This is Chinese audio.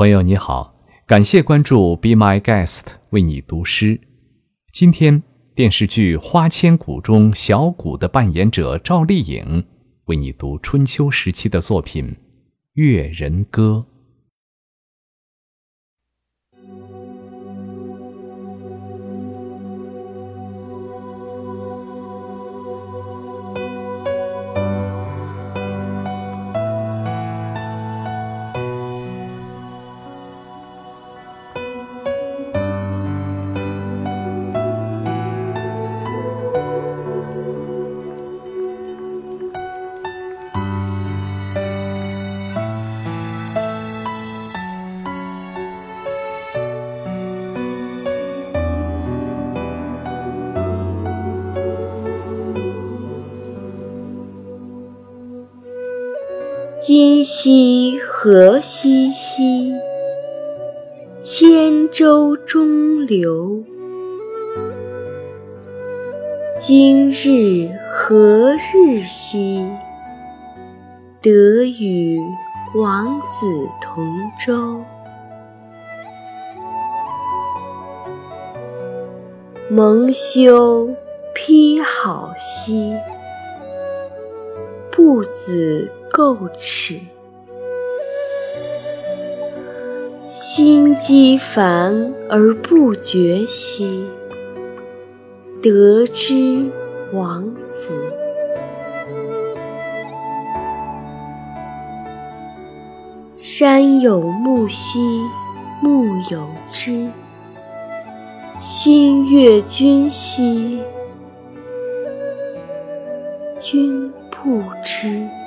朋友你好，感谢关注 Be My Guest 为你读诗。今天电视剧《花千骨》中小骨的扮演者赵丽颖为你读春秋时期的作品《越人歌》。今夕何夕兮，千舟中流。今日何日兮，得与王子同舟。蒙羞披好兮，不子。垢齿，心积烦而不决兮，得之王子。山有木兮木有枝，心悦君兮君不知。